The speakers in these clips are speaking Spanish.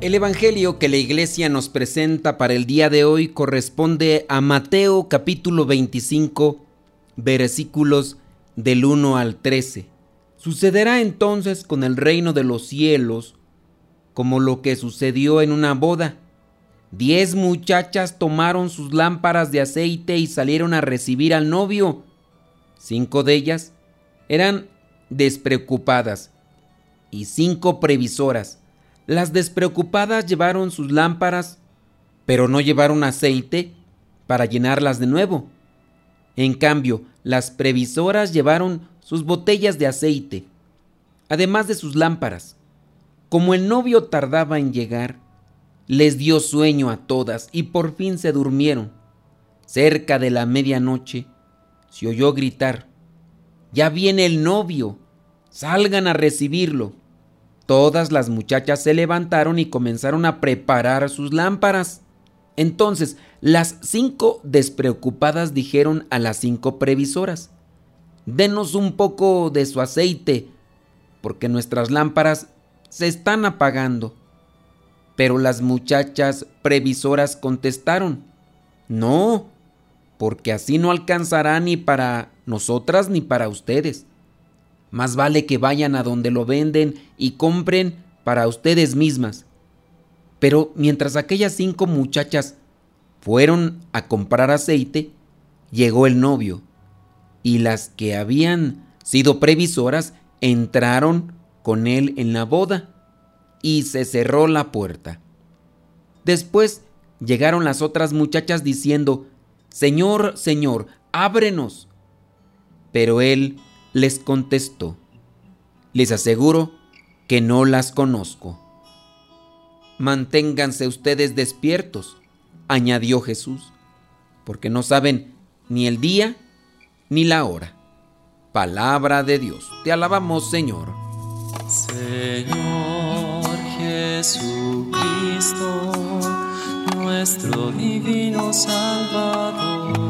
El Evangelio que la iglesia nos presenta para el día de hoy corresponde a Mateo capítulo 25 versículos del 1 al 13. Sucederá entonces con el reino de los cielos como lo que sucedió en una boda. Diez muchachas tomaron sus lámparas de aceite y salieron a recibir al novio. Cinco de ellas eran despreocupadas y cinco previsoras. Las despreocupadas llevaron sus lámparas, pero no llevaron aceite para llenarlas de nuevo. En cambio, las previsoras llevaron sus botellas de aceite, además de sus lámparas. Como el novio tardaba en llegar, les dio sueño a todas y por fin se durmieron. Cerca de la medianoche se oyó gritar, Ya viene el novio, salgan a recibirlo. Todas las muchachas se levantaron y comenzaron a preparar sus lámparas. Entonces las cinco despreocupadas dijeron a las cinco previsoras, Denos un poco de su aceite, porque nuestras lámparas se están apagando. Pero las muchachas previsoras contestaron, No, porque así no alcanzará ni para nosotras ni para ustedes. Más vale que vayan a donde lo venden y compren para ustedes mismas. Pero mientras aquellas cinco muchachas fueron a comprar aceite, llegó el novio, y las que habían sido previsoras entraron con él en la boda, y se cerró la puerta. Después llegaron las otras muchachas diciendo, Señor, Señor, ábrenos. Pero él les contestó, les aseguro que no las conozco. Manténganse ustedes despiertos, añadió Jesús, porque no saben ni el día ni la hora. Palabra de Dios, te alabamos Señor. Señor Jesucristo, nuestro divino Salvador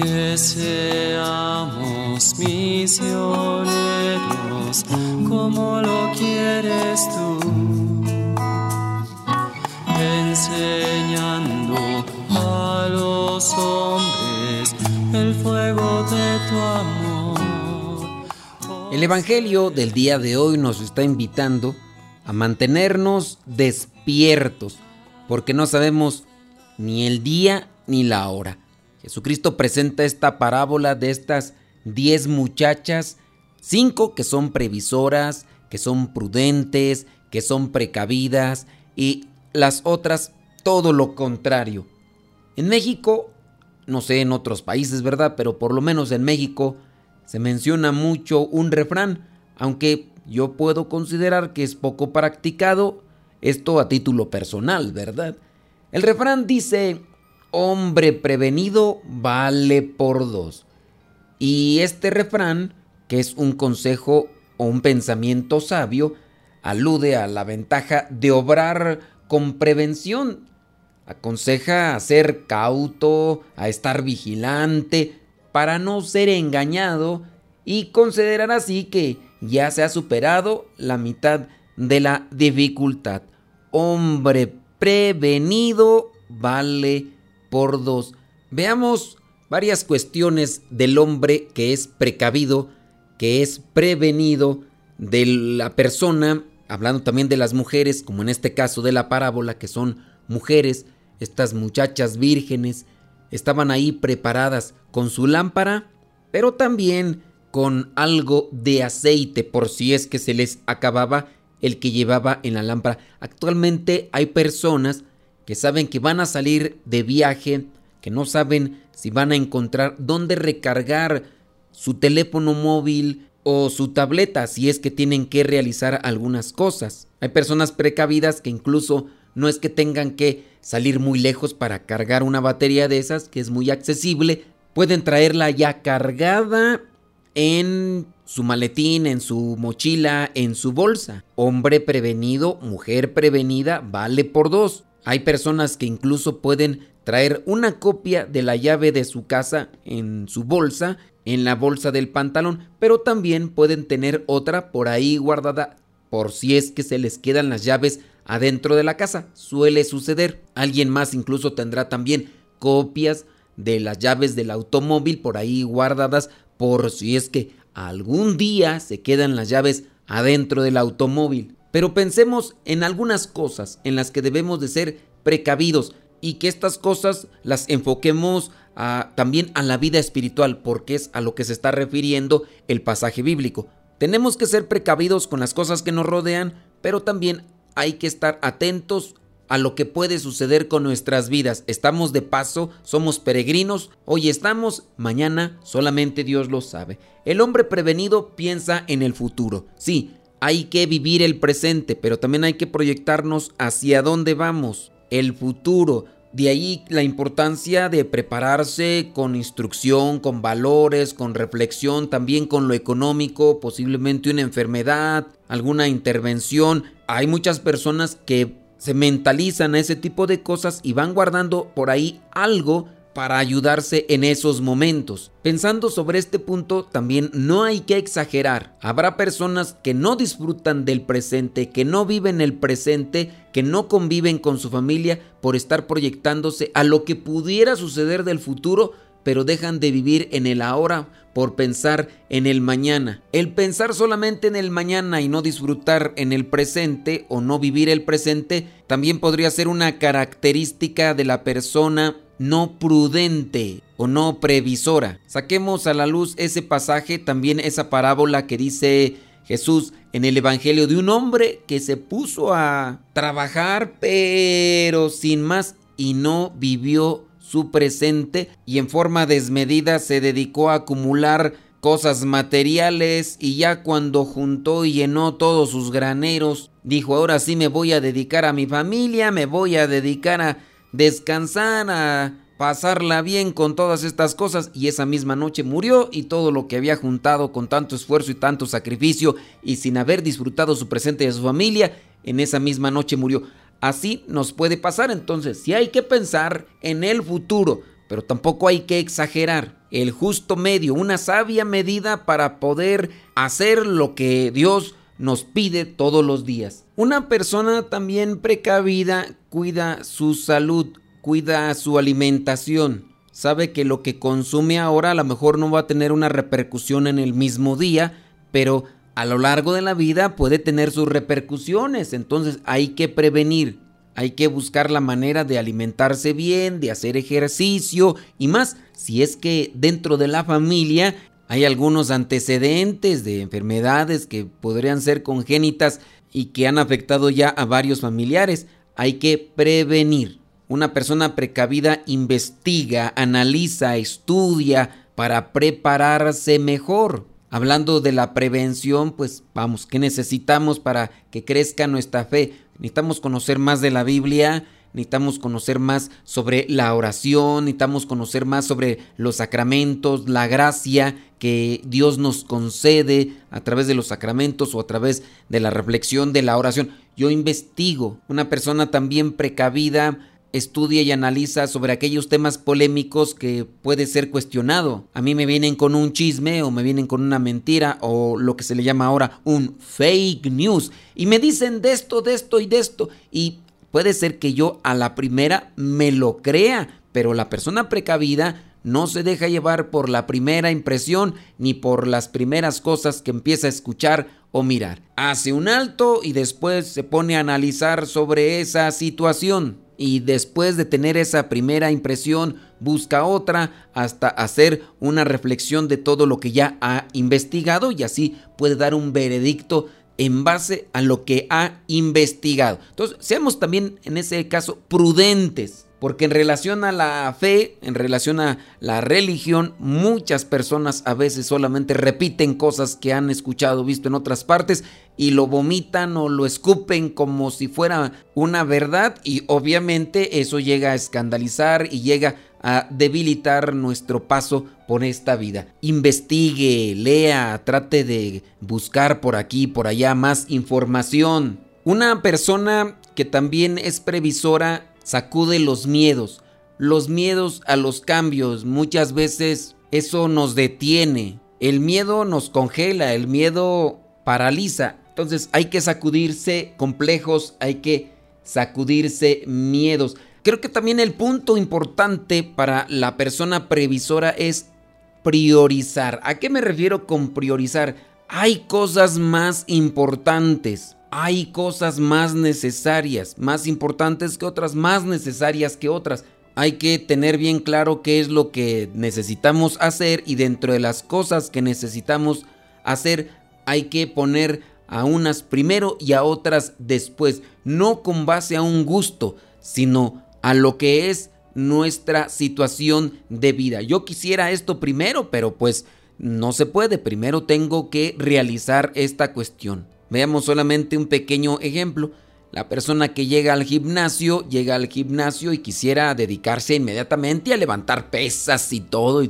Que seamos misioneros como lo quieres tú, enseñando a los hombres el fuego de tu amor. El Evangelio del día de hoy nos está invitando a mantenernos despiertos, porque no sabemos ni el día ni la hora. Jesucristo presenta esta parábola de estas diez muchachas, cinco que son previsoras, que son prudentes, que son precavidas y las otras todo lo contrario. En México, no sé en otros países, ¿verdad? Pero por lo menos en México se menciona mucho un refrán, aunque yo puedo considerar que es poco practicado, esto a título personal, ¿verdad? El refrán dice, hombre prevenido vale por dos. Y este refrán, que es un consejo o un pensamiento sabio, alude a la ventaja de obrar con prevención. Aconseja a ser cauto, a estar vigilante, para no ser engañado y considerar así que ya se ha superado la mitad de la dificultad. Hombre prevenido vale por dos. Veamos varias cuestiones del hombre que es precavido, que es prevenido, de la persona, hablando también de las mujeres, como en este caso de la parábola, que son mujeres. Estas muchachas vírgenes estaban ahí preparadas con su lámpara, pero también con algo de aceite por si es que se les acababa el que llevaba en la lámpara. Actualmente hay personas que saben que van a salir de viaje, que no saben si van a encontrar dónde recargar su teléfono móvil o su tableta si es que tienen que realizar algunas cosas. Hay personas precavidas que incluso no es que tengan que salir muy lejos para cargar una batería de esas, que es muy accesible, pueden traerla ya cargada en su maletín, en su mochila, en su bolsa. Hombre prevenido, mujer prevenida, vale por dos. Hay personas que incluso pueden traer una copia de la llave de su casa en su bolsa, en la bolsa del pantalón, pero también pueden tener otra por ahí guardada por si es que se les quedan las llaves adentro de la casa. Suele suceder. Alguien más incluso tendrá también copias de las llaves del automóvil por ahí guardadas por si es que algún día se quedan las llaves adentro del automóvil. Pero pensemos en algunas cosas en las que debemos de ser precavidos y que estas cosas las enfoquemos también a la vida espiritual, porque es a lo que se está refiriendo el pasaje bíblico. Tenemos que ser precavidos con las cosas que nos rodean, pero también hay que estar atentos a lo que puede suceder con nuestras vidas. Estamos de paso, somos peregrinos, hoy estamos, mañana solamente Dios lo sabe. El hombre prevenido piensa en el futuro. Sí, hay que vivir el presente, pero también hay que proyectarnos hacia dónde vamos, el futuro. De ahí la importancia de prepararse con instrucción, con valores, con reflexión, también con lo económico, posiblemente una enfermedad, alguna intervención. Hay muchas personas que se mentalizan a ese tipo de cosas y van guardando por ahí algo para ayudarse en esos momentos. Pensando sobre este punto, también no hay que exagerar. Habrá personas que no disfrutan del presente, que no viven el presente, que no conviven con su familia por estar proyectándose a lo que pudiera suceder del futuro pero dejan de vivir en el ahora por pensar en el mañana. El pensar solamente en el mañana y no disfrutar en el presente o no vivir el presente también podría ser una característica de la persona no prudente o no previsora. Saquemos a la luz ese pasaje, también esa parábola que dice Jesús en el Evangelio de un hombre que se puso a trabajar pero sin más y no vivió su presente y en forma desmedida se dedicó a acumular cosas materiales y ya cuando juntó y llenó todos sus graneros, dijo ahora sí me voy a dedicar a mi familia, me voy a dedicar a descansar, a pasarla bien con todas estas cosas y esa misma noche murió y todo lo que había juntado con tanto esfuerzo y tanto sacrificio y sin haber disfrutado su presente de su familia, en esa misma noche murió. Así nos puede pasar entonces, si hay que pensar en el futuro, pero tampoco hay que exagerar. El justo medio, una sabia medida para poder hacer lo que Dios nos pide todos los días. Una persona también precavida cuida su salud, cuida su alimentación. Sabe que lo que consume ahora a lo mejor no va a tener una repercusión en el mismo día, pero a lo largo de la vida puede tener sus repercusiones. Entonces hay que prevenir, hay que buscar la manera de alimentarse bien, de hacer ejercicio y más si es que dentro de la familia hay algunos antecedentes de enfermedades que podrían ser congénitas y que han afectado ya a varios familiares. Hay que prevenir. Una persona precavida investiga, analiza, estudia para prepararse mejor. Hablando de la prevención, pues vamos, ¿qué necesitamos para que crezca nuestra fe? Necesitamos conocer más de la Biblia, necesitamos conocer más sobre la oración, necesitamos conocer más sobre los sacramentos, la gracia que Dios nos concede a través de los sacramentos o a través de la reflexión de la oración. Yo investigo, una persona también precavida estudia y analiza sobre aquellos temas polémicos que puede ser cuestionado. A mí me vienen con un chisme o me vienen con una mentira o lo que se le llama ahora un fake news y me dicen de esto, de esto y de esto y puede ser que yo a la primera me lo crea, pero la persona precavida no se deja llevar por la primera impresión ni por las primeras cosas que empieza a escuchar o mirar. Hace un alto y después se pone a analizar sobre esa situación y después de tener esa primera impresión busca otra hasta hacer una reflexión de todo lo que ya ha investigado y así puede dar un veredicto en base a lo que ha investigado. Entonces, seamos también en ese caso prudentes porque en relación a la fe, en relación a la religión, muchas personas a veces solamente repiten cosas que han escuchado, visto en otras partes y lo vomitan o lo escupen como si fuera una verdad y obviamente eso llega a escandalizar y llega a debilitar nuestro paso por esta vida. Investigue, lea, trate de buscar por aquí, por allá más información. Una persona que también es previsora sacude los miedos, los miedos a los cambios. Muchas veces eso nos detiene. El miedo nos congela, el miedo paraliza. Entonces hay que sacudirse complejos, hay que sacudirse miedos. Creo que también el punto importante para la persona previsora es priorizar. ¿A qué me refiero con priorizar? Hay cosas más importantes hay cosas más necesarias, más importantes que otras, más necesarias que otras. Hay que tener bien claro qué es lo que necesitamos hacer y dentro de las cosas que necesitamos hacer hay que poner a unas primero y a otras después, no con base a un gusto, sino a lo que es nuestra situación de vida. Yo quisiera esto primero, pero pues no se puede. Primero tengo que realizar esta cuestión. Veamos solamente un pequeño ejemplo. La persona que llega al gimnasio, llega al gimnasio y quisiera dedicarse inmediatamente a levantar pesas y todo.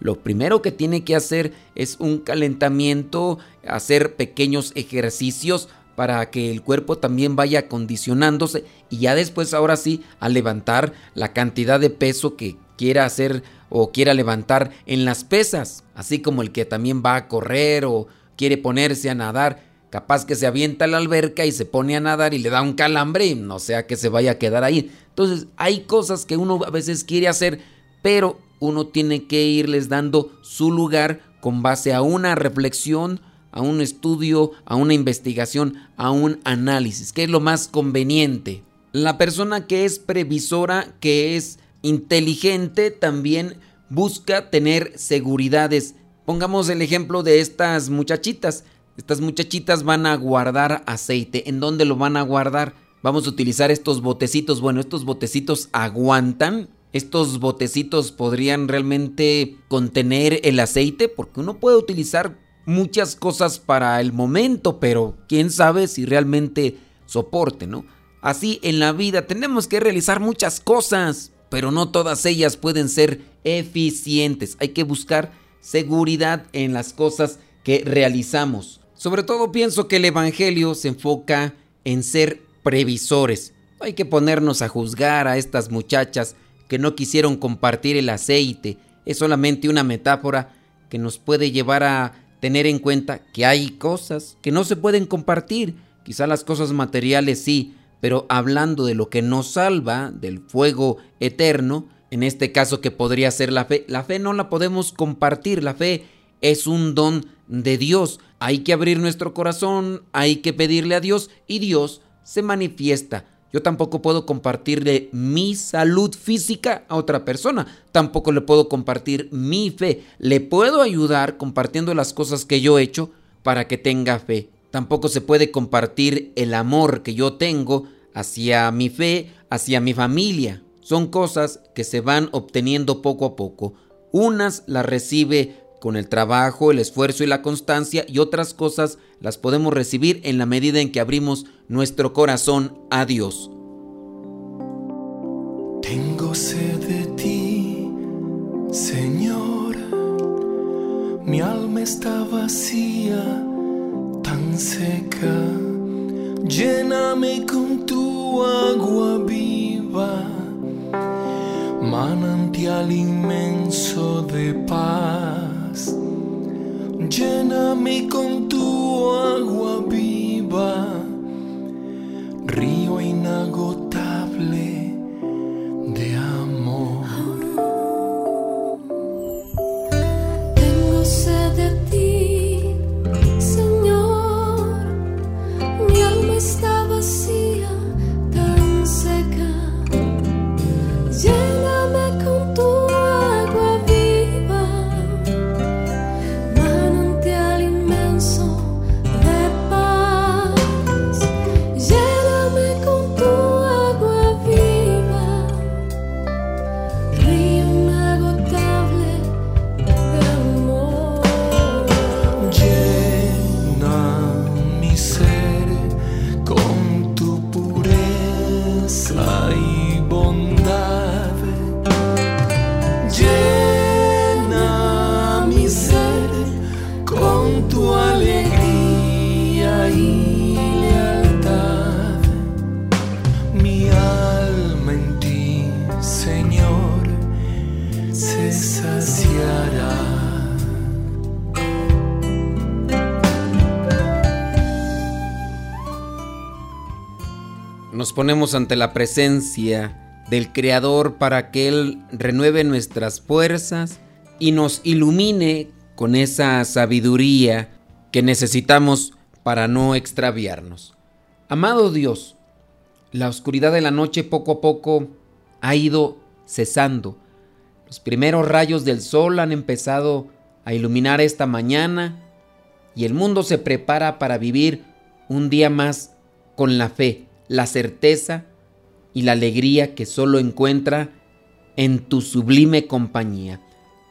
Lo primero que tiene que hacer es un calentamiento, hacer pequeños ejercicios para que el cuerpo también vaya acondicionándose y ya después ahora sí a levantar la cantidad de peso que quiera hacer o quiera levantar en las pesas, así como el que también va a correr o quiere ponerse a nadar Capaz que se avienta la alberca y se pone a nadar y le da un calambre y no sea que se vaya a quedar ahí. Entonces hay cosas que uno a veces quiere hacer, pero uno tiene que irles dando su lugar con base a una reflexión, a un estudio, a una investigación, a un análisis, que es lo más conveniente. La persona que es previsora, que es inteligente, también busca tener seguridades. Pongamos el ejemplo de estas muchachitas. Estas muchachitas van a guardar aceite. ¿En dónde lo van a guardar? Vamos a utilizar estos botecitos. Bueno, estos botecitos aguantan. Estos botecitos podrían realmente contener el aceite porque uno puede utilizar muchas cosas para el momento, pero quién sabe si realmente soporte, ¿no? Así en la vida tenemos que realizar muchas cosas, pero no todas ellas pueden ser eficientes. Hay que buscar seguridad en las cosas que realizamos. Sobre todo pienso que el Evangelio se enfoca en ser previsores. hay que ponernos a juzgar a estas muchachas que no quisieron compartir el aceite. Es solamente una metáfora que nos puede llevar a tener en cuenta que hay cosas que no se pueden compartir. Quizá las cosas materiales sí, pero hablando de lo que nos salva, del fuego eterno, en este caso que podría ser la fe, la fe no la podemos compartir, la fe es un don de Dios. Hay que abrir nuestro corazón, hay que pedirle a Dios y Dios se manifiesta. Yo tampoco puedo compartirle mi salud física a otra persona. Tampoco le puedo compartir mi fe. Le puedo ayudar compartiendo las cosas que yo he hecho para que tenga fe. Tampoco se puede compartir el amor que yo tengo hacia mi fe, hacia mi familia. Son cosas que se van obteniendo poco a poco. Unas las recibe con el trabajo, el esfuerzo y la constancia y otras cosas las podemos recibir en la medida en que abrimos nuestro corazón a Dios. Tengo sed de ti, Señor. Mi alma está vacía, tan seca. Lléname con tu agua viva, manantial inmenso de paz Lléname con tu agua viva, Nos ponemos ante la presencia del Creador para que Él renueve nuestras fuerzas y nos ilumine con esa sabiduría que necesitamos para no extraviarnos. Amado Dios, la oscuridad de la noche poco a poco ha ido cesando. Los primeros rayos del sol han empezado a iluminar esta mañana y el mundo se prepara para vivir un día más con la fe, la certeza y la alegría que solo encuentra en tu sublime compañía.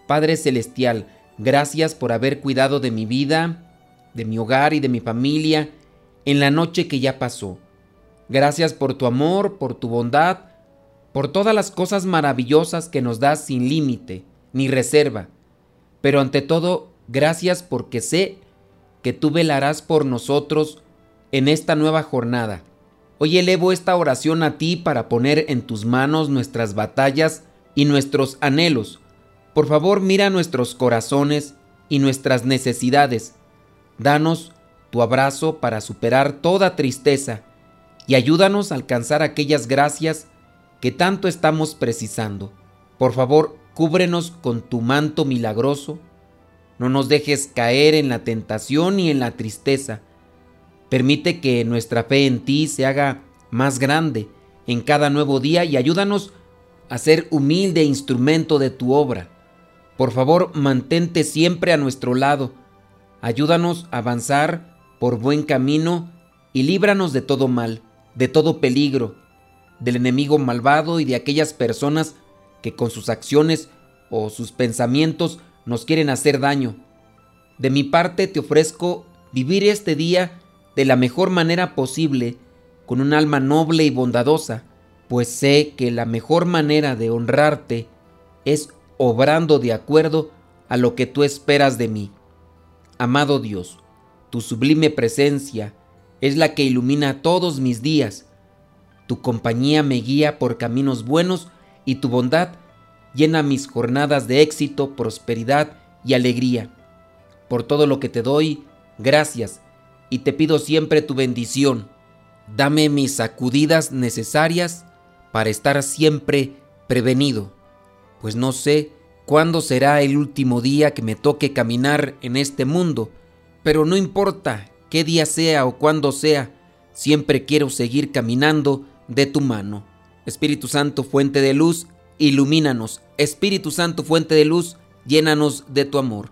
Padre Celestial, gracias por haber cuidado de mi vida, de mi hogar y de mi familia en la noche que ya pasó. Gracias por tu amor, por tu bondad, por todas las cosas maravillosas que nos das sin límite ni reserva. Pero ante todo, gracias porque sé que tú velarás por nosotros en esta nueva jornada. Hoy elevo esta oración a ti para poner en tus manos nuestras batallas y nuestros anhelos. Por favor, mira nuestros corazones y nuestras necesidades. Danos tu abrazo para superar toda tristeza y ayúdanos a alcanzar aquellas gracias que tanto estamos precisando. Por favor, cúbrenos con tu manto milagroso. No nos dejes caer en la tentación y en la tristeza. Permite que nuestra fe en ti se haga más grande en cada nuevo día y ayúdanos a ser humilde instrumento de tu obra. Por favor, mantente siempre a nuestro lado. Ayúdanos a avanzar por buen camino y líbranos de todo mal, de todo peligro, del enemigo malvado y de aquellas personas que con sus acciones o sus pensamientos nos quieren hacer daño. De mi parte te ofrezco vivir este día de la mejor manera posible, con un alma noble y bondadosa, pues sé que la mejor manera de honrarte es obrando de acuerdo a lo que tú esperas de mí. Amado Dios, tu sublime presencia es la que ilumina todos mis días. Tu compañía me guía por caminos buenos y tu bondad llena mis jornadas de éxito, prosperidad y alegría. Por todo lo que te doy, gracias y te pido siempre tu bendición. Dame mis sacudidas necesarias para estar siempre prevenido, pues no sé cuándo será el último día que me toque caminar en este mundo, pero no importa qué día sea o cuándo sea, siempre quiero seguir caminando de tu mano. Espíritu Santo, fuente de luz, ilumínanos. Espíritu Santo, fuente de luz, llénanos de tu amor.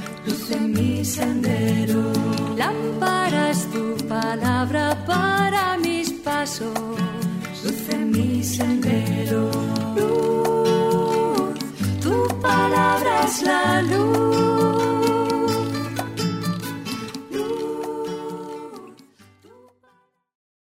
luce mi sendero. lámparas tu palabra para mis pasos, luce mi sendero. Luz, tu palabra es la luz.